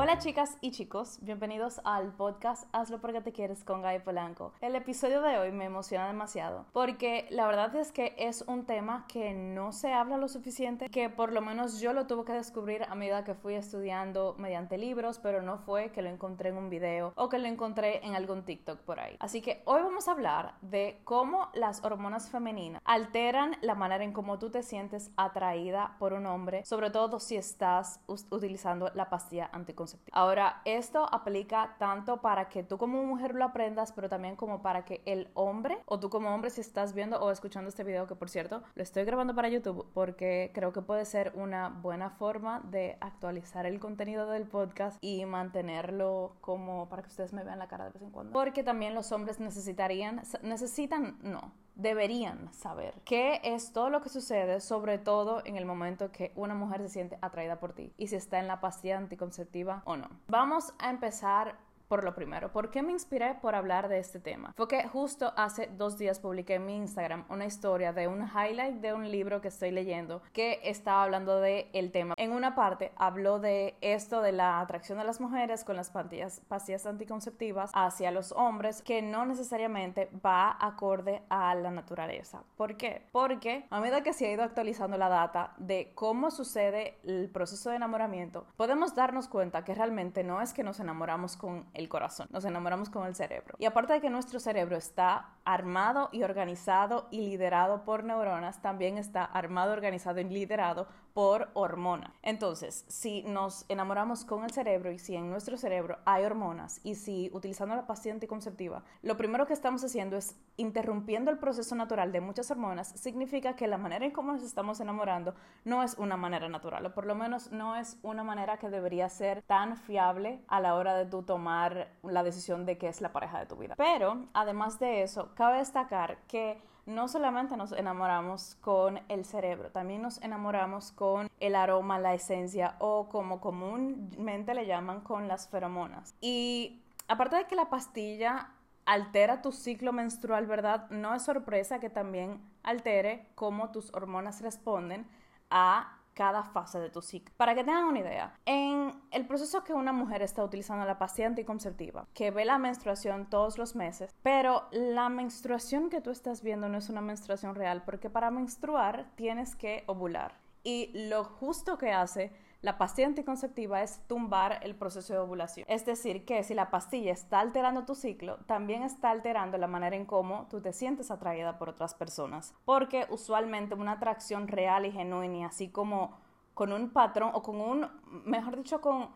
Hola chicas y chicos, bienvenidos al podcast Hazlo porque te quieres con Guy Polanco. El episodio de hoy me emociona demasiado porque la verdad es que es un tema que no se habla lo suficiente, que por lo menos yo lo tuve que descubrir a medida que fui estudiando mediante libros, pero no fue que lo encontré en un video o que lo encontré en algún TikTok por ahí. Así que hoy vamos a hablar de cómo las hormonas femeninas alteran la manera en cómo tú te sientes atraída por un hombre, sobre todo si estás utilizando la pastilla anticonceptiva Ahora, esto aplica tanto para que tú como mujer lo aprendas, pero también como para que el hombre, o tú como hombre si estás viendo o escuchando este video, que por cierto, lo estoy grabando para YouTube porque creo que puede ser una buena forma de actualizar el contenido del podcast y mantenerlo como para que ustedes me vean la cara de vez en cuando. Porque también los hombres necesitarían, necesitan, no, deberían saber qué es todo lo que sucede, sobre todo en el momento que una mujer se siente atraída por ti y si está en la pastilla anticonceptiva o no. Vamos a empezar por lo primero, ¿por qué me inspiré por hablar de este tema? Fue que justo hace dos días publiqué en mi Instagram una historia de un highlight de un libro que estoy leyendo que estaba hablando de el tema. En una parte habló de esto de la atracción de las mujeres con las pastillas, pastillas anticonceptivas hacia los hombres que no necesariamente va acorde a la naturaleza. ¿Por qué? Porque a medida que se ha ido actualizando la data de cómo sucede el proceso de enamoramiento, podemos darnos cuenta que realmente no es que nos enamoramos con el corazón, nos enamoramos con el cerebro. Y aparte de que nuestro cerebro está armado y organizado y liderado por neuronas, también está armado, organizado y liderado por hormona. Entonces, si nos enamoramos con el cerebro y si en nuestro cerebro hay hormonas y si utilizando la pastilla anticonceptiva, lo primero que estamos haciendo es interrumpiendo el proceso natural de muchas hormonas, significa que la manera en cómo nos estamos enamorando no es una manera natural, o por lo menos no es una manera que debería ser tan fiable a la hora de tú tomar la decisión de que es la pareja de tu vida. Pero, además de eso, cabe destacar que no solamente nos enamoramos con el cerebro, también nos enamoramos con el aroma, la esencia o como comúnmente le llaman con las feromonas. Y aparte de que la pastilla altera tu ciclo menstrual, ¿verdad? No es sorpresa que también altere cómo tus hormonas responden a cada fase de tu ciclo. Para que tengan una idea, en el proceso que una mujer está utilizando la pastilla anticonceptiva, que ve la menstruación todos los meses, pero la menstruación que tú estás viendo no es una menstruación real, porque para menstruar tienes que ovular. Y lo justo que hace la pastilla anticonceptiva es tumbar el proceso de ovulación. Es decir, que si la pastilla está alterando tu ciclo, también está alterando la manera en cómo tú te sientes atraída por otras personas. Porque usualmente una atracción real y genuina, así como con un patrón o con un, mejor dicho, con,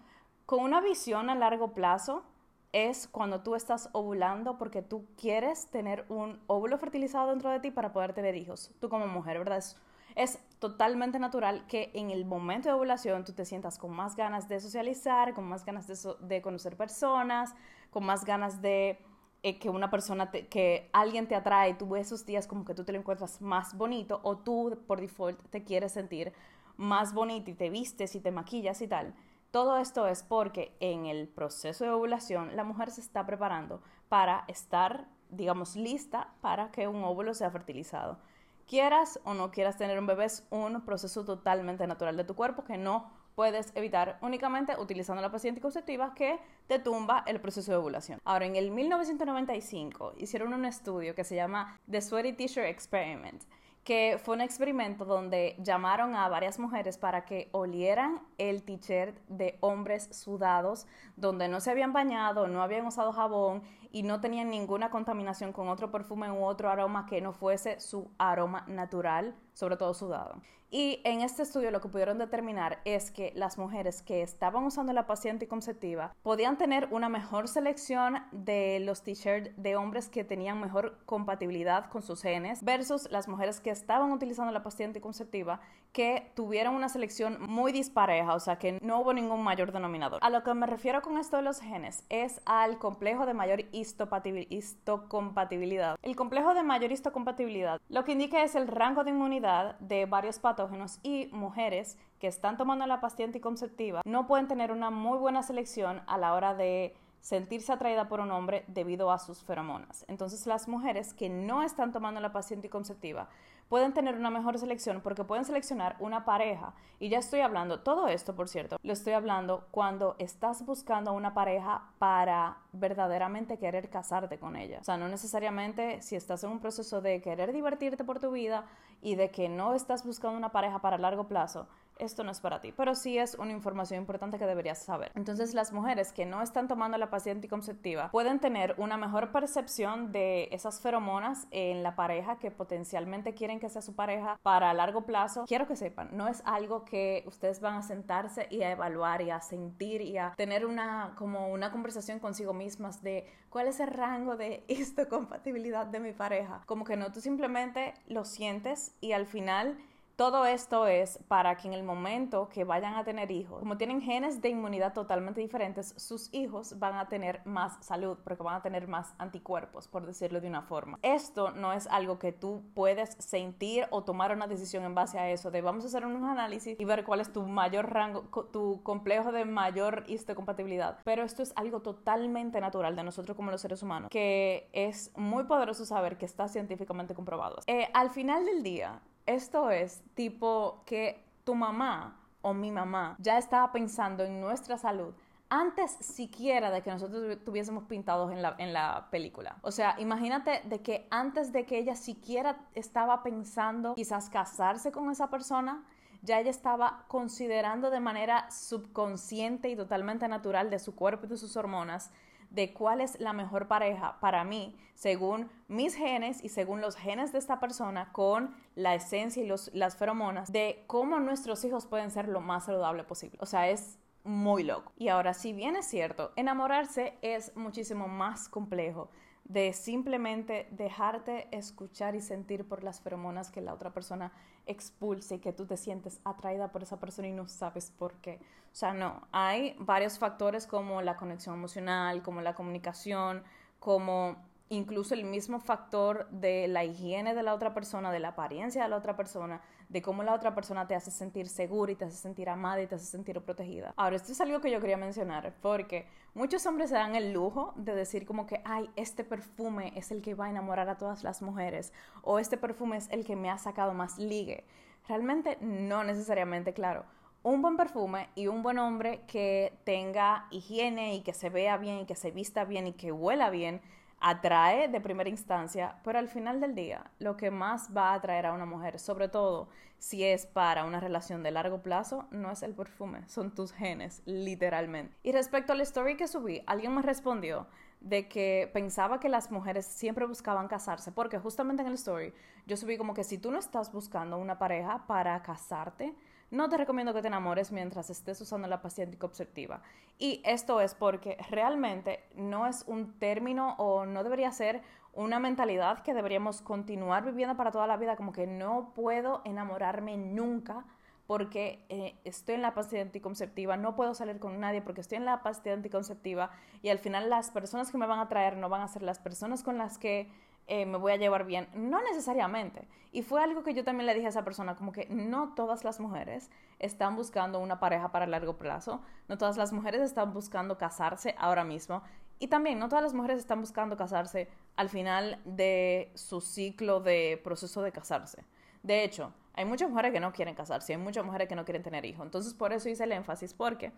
con una visión a largo plazo, es cuando tú estás ovulando porque tú quieres tener un óvulo fertilizado dentro de ti para poder tener hijos. Tú como mujer, ¿verdad? Totalmente natural que en el momento de ovulación tú te sientas con más ganas de socializar, con más ganas de, conocer personas, con más ganas de eh, que una persona, que alguien te atrae tú esos días como que tú te lo encuentras más bonito o tú por default te quieres sentir más bonito y te vistes y te maquillas y tal. Todo esto es porque en el proceso de ovulación la mujer se está preparando para estar, digamos, lista para que un óvulo sea fertilizado quieras o no quieras tener un bebé, es un proceso totalmente natural de tu cuerpo que no puedes evitar únicamente utilizando la pastilla anticonceptiva que te tumba el proceso de ovulación. Ahora, en el 1995 hicieron un estudio que se llama The Sweaty T-shirt Experiment que fue un experimento donde llamaron a varias mujeres para que olieran el t-shirt de hombres sudados, donde no se habían bañado, no habían usado jabón y no tenían ninguna contaminación con otro perfume u otro aroma que no fuese su aroma natural, sobre todo sudado. Y en este estudio lo que pudieron determinar es que las mujeres que estaban usando la pastilla anticonceptiva podían tener una mejor selección de los t-shirts de hombres que tenían mejor compatibilidad con sus genes versus las mujeres que estaban utilizando la pastilla anticonceptiva que tuvieron una selección muy dispareja, o sea que no hubo ningún mayor denominador. A lo que me refiero con esto de los genes es al complejo de mayor histocompatibilidad. El complejo de mayor histocompatibilidad lo que indica es el rango de inmunidad de varios patógenos y mujeres que están tomando la pastilla anticonceptiva no pueden tener una muy buena selección a la hora de sentirse atraída por un hombre debido a sus feromonas. Entonces las mujeres que no están tomando la pastilla anticonceptiva pueden tener una mejor selección porque pueden seleccionar una pareja. Y ya estoy hablando, todo esto, por cierto, lo estoy hablando cuando estás buscando una pareja para verdaderamente querer casarte con ella. O sea, no necesariamente si estás en un proceso de querer divertirte por tu vida y de que no estás buscando una pareja para largo plazo, esto no es para ti, pero sí es una información importante que deberías saber. Entonces, las mujeres que no están tomando la pastilla anticonceptiva pueden tener una mejor percepción de esas feromonas en la pareja que potencialmente quieren que sea su pareja para largo plazo. Quiero que sepan, no es algo que ustedes van a sentarse y a evaluar y a sentir y a tener una como una conversación consigo mismas de cuál es el rango de histocompatibilidad de mi pareja. Como que no, tú simplemente lo sientes y al final todo esto es para que en el momento que vayan a tener hijos, como tienen genes de inmunidad totalmente diferentes, sus hijos van a tener más salud porque van a tener más anticuerpos, por decirlo de una forma. Esto no es algo que tú puedes sentir o tomar una decisión en base a eso, de vamos a hacer un análisis y ver cuál es tu mayor rango, tu complejo de mayor histocompatibilidad. Pero esto es algo totalmente natural de nosotros como los seres humanos, que es muy poderoso saber que está científicamente comprobado. Eh, al final del día, esto es tipo que tu mamá o mi mamá ya estaba pensando en nuestra salud antes siquiera de que nosotros estuviésemos pintados en la, en la película. O sea, imagínate de que antes de que ella siquiera estaba pensando quizás casarse con esa persona, ya ella estaba considerando de manera subconsciente y totalmente natural de su cuerpo y de sus hormonas de cuál es la mejor pareja para mí, según mis genes y según los genes de esta persona, con la esencia y los, las feromonas, de cómo nuestros hijos pueden ser lo más saludable posible. O sea, es muy loco. Y ahora, si bien es cierto, enamorarse es muchísimo más complejo de simplemente dejarte escuchar y sentir por las feromonas que la otra persona expulse y que tú te sientes atraída por esa persona y no sabes por qué. O sea, no, hay varios factores como la conexión emocional, como la comunicación, como incluso el mismo factor de la higiene de la otra persona, de la apariencia de la otra persona, de cómo la otra persona te hace sentir segura y te hace sentir amada y te hace sentir protegida. Ahora, esto es algo que yo quería mencionar porque muchos hombres se dan el lujo de decir como que, ay, este perfume es el que va a enamorar a todas las mujeres o este perfume es el que me ha sacado más ligue. Realmente no necesariamente, claro un buen perfume y un buen hombre que tenga higiene y que se vea bien y que se vista bien y que huela bien atrae de primera instancia, pero al final del día lo que más va a atraer a una mujer, sobre todo si es para una relación de largo plazo, no es el perfume, son tus genes, literalmente. Y respecto a la story que subí, alguien me respondió de que pensaba que las mujeres siempre buscaban casarse, porque justamente en el story yo subí como que si tú no estás buscando una pareja para casarte, no te recomiendo que te enamores mientras estés usando la pastilla anticonceptiva. Y esto es porque realmente no es un término o no debería ser una mentalidad que deberíamos continuar viviendo para toda la vida, como que no puedo enamorarme nunca porque eh, estoy en la pastilla anticonceptiva, no puedo salir con nadie porque estoy en la pastilla anticonceptiva y al final las personas que me van a traer no van a ser las personas con las que eh, me voy a llevar bien. No necesariamente. Y fue algo que yo también le dije a esa persona, como que no todas las mujeres están buscando una pareja para largo plazo, no todas las mujeres están buscando casarse ahora mismo. Y también no todas las mujeres están buscando casarse al final de su ciclo de proceso de casarse. De hecho, hay muchas mujeres que no quieren casarse, hay muchas mujeres que no quieren tener hijos. Entonces, por eso hice el énfasis, porque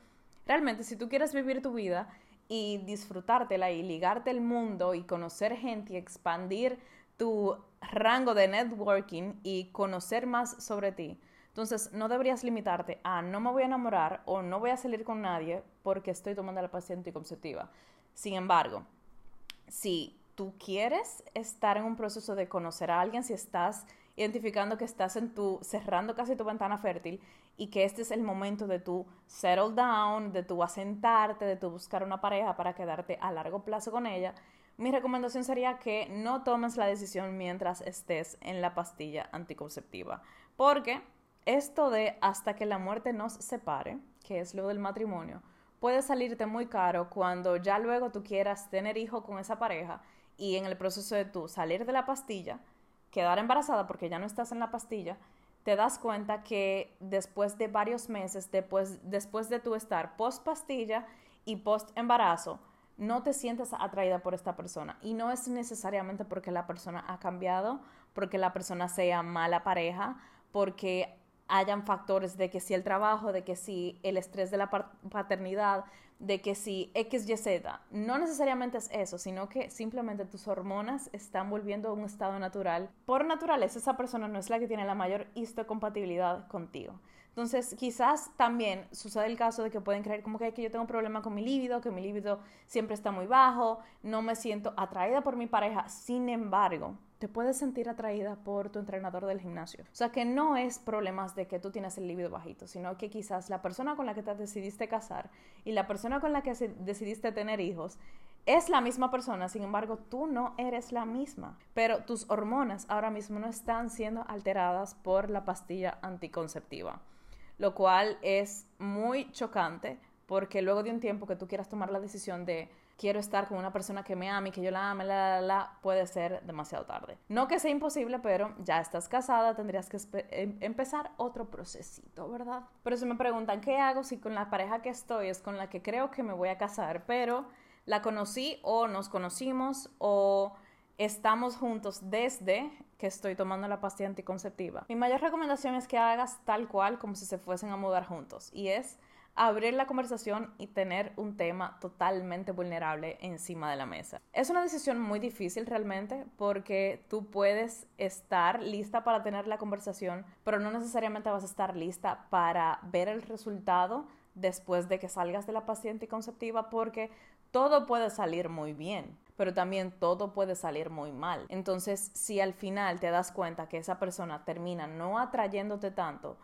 realmente si tú quieres vivir tu vida y disfrutártela y ligarte el mundo y conocer gente y expandir tu rango de networking y conocer más sobre ti. Entonces, no deberías limitarte a no me voy a enamorar o no voy a salir con nadie porque estoy tomando la pastilla anticonceptiva. Sin embargo, si tú quieres estar en un proceso de conocer a alguien, si estás identificando que estás en tu, cerrando casi tu ventana fértil y que este es el momento de tu settle down, de tu asentarte, de tu buscar una pareja para quedarte a largo plazo con ella, mi recomendación sería que no tomes la decisión mientras estés en la pastilla anticonceptiva, porque esto de hasta que la muerte nos separe, que es lo del matrimonio, puede salirte muy caro cuando ya luego tú quieras tener hijo con esa pareja y en el proceso de tú salir de la pastilla, quedar embarazada porque ya no estás en la pastilla, te das cuenta que después de varios meses, después, después de tu estar post pastilla y post embarazo, no te sientes atraída por esta persona. Y no es necesariamente porque la persona ha cambiado, porque la persona sea mala pareja, porque hayan factores de que si el trabajo, de que si el estrés de la paternidad, de que si X, Y, Z, no necesariamente es eso, sino que simplemente tus hormonas están volviendo a un estado natural. Por naturaleza, esa persona no es la que tiene la mayor histocompatibilidad contigo. Entonces, quizás también sucede el caso de que pueden creer como que, que yo tengo un problema con mi líbido, que mi líbido siempre está muy bajo, no me siento atraída por mi pareja. Sin embargo, te puedes sentir atraída por tu entrenador del gimnasio. O sea, que no es problemas de que tú tienes el líbido bajito, sino que quizás la persona con la que te decidiste casar y la persona con la que decidiste tener hijos es la misma persona, sin embargo, tú no eres la misma. Pero tus hormonas ahora mismo no están siendo alteradas por la pastilla anticonceptiva lo cual es muy chocante porque luego de un tiempo que tú quieras tomar la decisión de quiero estar con una persona que me ame que yo la ame, la, la, la, puede ser demasiado tarde. No que sea imposible, pero ya estás casada, tendrías que em, empezar otro procesito, ¿verdad? Pero si me preguntan, ¿qué hago si con la pareja que estoy es con la que creo que me voy a casar, pero la conocí o nos conocimos o estamos juntos desde que estoy tomando la pastilla anticonceptiva. Mi mayor recomendación es que hagas tal cual como si se fuesen a mudar juntos y es abrir la conversación y tener un tema totalmente vulnerable encima de la mesa. Es una decisión muy difícil realmente porque tú puedes estar lista para tener la conversación, pero no necesariamente vas a estar lista para ver el resultado después de que salgas de la pastilla anticonceptiva porque todo puede salir muy bien pero también todo puede salir muy mal. Entonces, si al final te das cuenta que esa persona termina no atrayéndote tanto,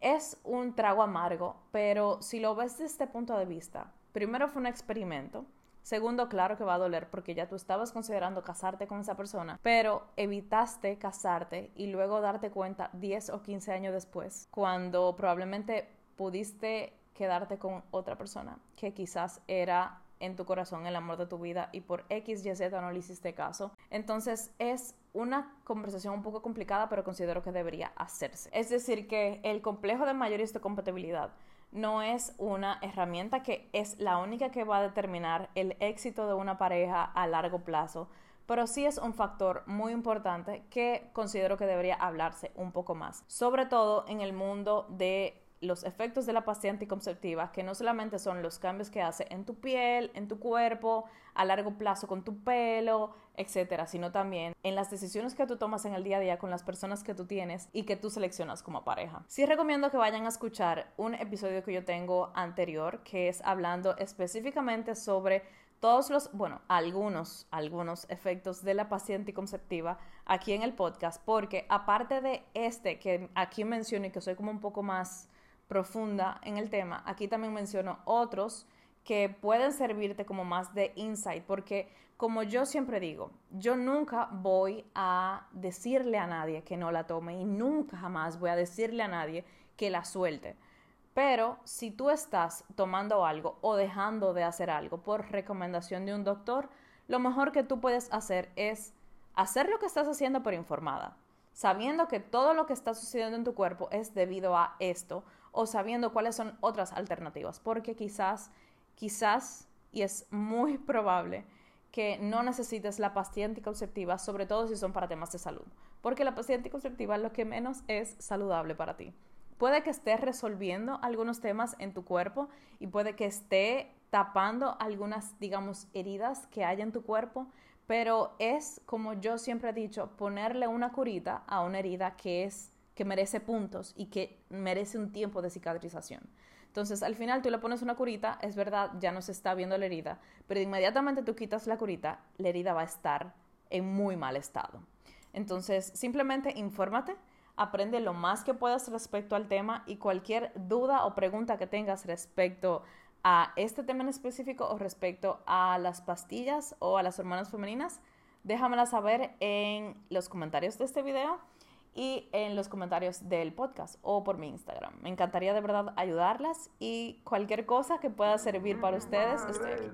es un trago amargo, pero si lo ves desde este punto de vista, primero fue un experimento, Segundo, claro que va a doler porque ya tú estabas considerando casarte con esa persona, pero evitaste casarte y luego darte cuenta 10 o 15 años después, cuando probablemente pudiste quedarte con otra persona que quizás era en tu corazón el amor de tu vida y por X, Y, Z no le hiciste caso. Entonces es una conversación un poco complicada, pero considero que debería hacerse. Es decir, que el complejo de mayor compatibilidad no es una herramienta que es la única que va a determinar el éxito de una pareja a largo plazo, pero sí es un factor muy importante que considero que debería hablarse un poco más, sobre todo en el mundo de los efectos de la pastilla anticonceptiva, que no solamente son los cambios que hace en tu piel, en tu cuerpo, a largo plazo con tu pelo, etcétera, sino también en las decisiones que tú tomas en el día a día con las personas que tú tienes y que tú seleccionas como pareja. Sí recomiendo que vayan a escuchar un episodio que yo tengo anterior, que es hablando específicamente sobre todos los, bueno, algunos, algunos efectos de la pastilla anticonceptiva aquí en el podcast, porque aparte de este que aquí menciono y que soy como un poco más profunda en el tema, aquí también menciono otros que pueden servirte como más de insight, porque como yo siempre digo, yo nunca voy a decirle a nadie que no la tome y nunca jamás voy a decirle a nadie que la suelte. Pero si tú estás tomando algo o dejando de hacer algo por recomendación de un doctor, lo mejor que tú puedes hacer es hacer lo que estás haciendo por informada, sabiendo que todo lo que está sucediendo en tu cuerpo es debido a esto o sabiendo cuáles son otras alternativas, porque quizás, quizás, y es muy probable que no necesites la pastilla anticonceptiva, sobre todo si son para temas de salud, porque la pastilla anticonceptiva lo que menos es saludable para ti. Puede que esté resolviendo algunos temas en tu cuerpo y puede que esté tapando algunas, digamos, heridas que hay en tu cuerpo, pero es, como yo siempre he dicho, ponerle una curita a una herida que es que merece puntos y que merece un tiempo de cicatrización. Entonces, al final tú le pones una curita, es verdad, ya no se está viendo la herida, pero inmediatamente tú quitas la curita, la herida va a estar en muy mal estado. Entonces, simplemente infórmate, aprende lo más que puedas respecto al tema y cualquier duda o pregunta que tengas respecto a este tema en específico o respecto a las pastillas o a las hormonas femeninas, déjamela saber en los comentarios de este video y en los comentarios del podcast o por mi Instagram. Me encantaría de verdad ayudarlas y cualquier cosa que pueda servir para ustedes, estoy aquí.